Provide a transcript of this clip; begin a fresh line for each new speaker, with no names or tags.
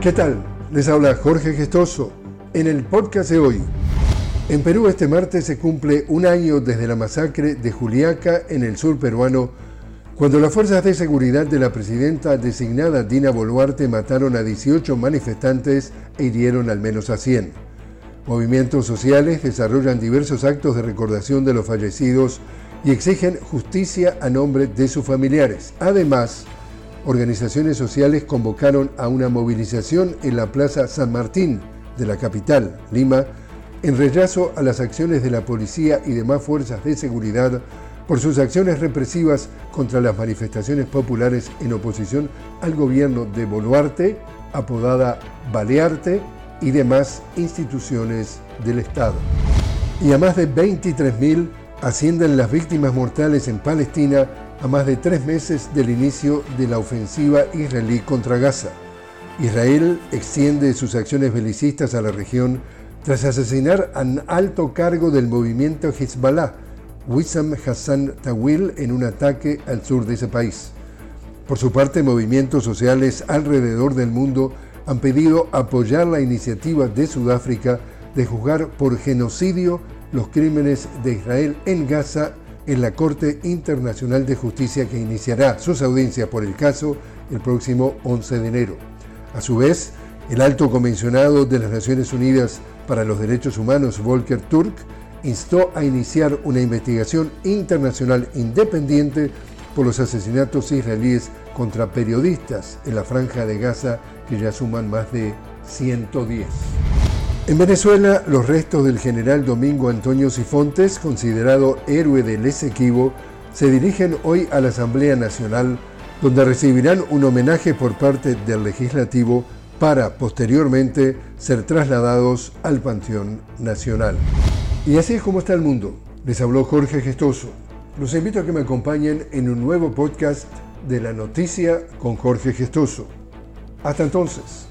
¿Qué tal? Les habla Jorge Gestoso en el podcast de hoy. En Perú este martes se cumple un año desde la masacre de Juliaca en el sur peruano, cuando las fuerzas de seguridad de la presidenta designada Dina Boluarte mataron a 18 manifestantes e hirieron al menos a 100. Movimientos sociales desarrollan diversos actos de recordación de los fallecidos y exigen justicia a nombre de sus familiares. Además, organizaciones sociales convocaron a una movilización en la Plaza San Martín de la capital, Lima, en rechazo a las acciones de la policía y demás fuerzas de seguridad por sus acciones represivas contra las manifestaciones populares en oposición al gobierno de Boluarte, apodada Balearte, y demás instituciones del Estado. Y a más de 23.000 ascienden las víctimas mortales en Palestina a más de tres meses del inicio de la ofensiva israelí contra Gaza. Israel extiende sus acciones belicistas a la región tras asesinar a un alto cargo del movimiento Hezbollah, Wissam Hassan Tawil, en un ataque al sur de ese país. Por su parte, movimientos sociales alrededor del mundo han pedido apoyar la iniciativa de Sudáfrica de juzgar por genocidio los crímenes de Israel en Gaza en la Corte Internacional de Justicia que iniciará sus audiencias por el caso el próximo 11 de enero. A su vez, el alto comisionado de las Naciones Unidas para los Derechos Humanos, Volker Turk, instó a iniciar una investigación internacional independiente por los asesinatos israelíes contra periodistas en la franja de Gaza que ya suman más de 110. En Venezuela, los restos del general Domingo Antonio Sifontes, considerado héroe del Esequibo, se dirigen hoy a la Asamblea Nacional, donde recibirán un homenaje por parte del legislativo para posteriormente ser trasladados al Panteón Nacional. Y así es como está el mundo. Les habló Jorge Gestoso. Los invito a que me acompañen en un nuevo podcast de la noticia con Jorge Gestoso. Hasta entonces.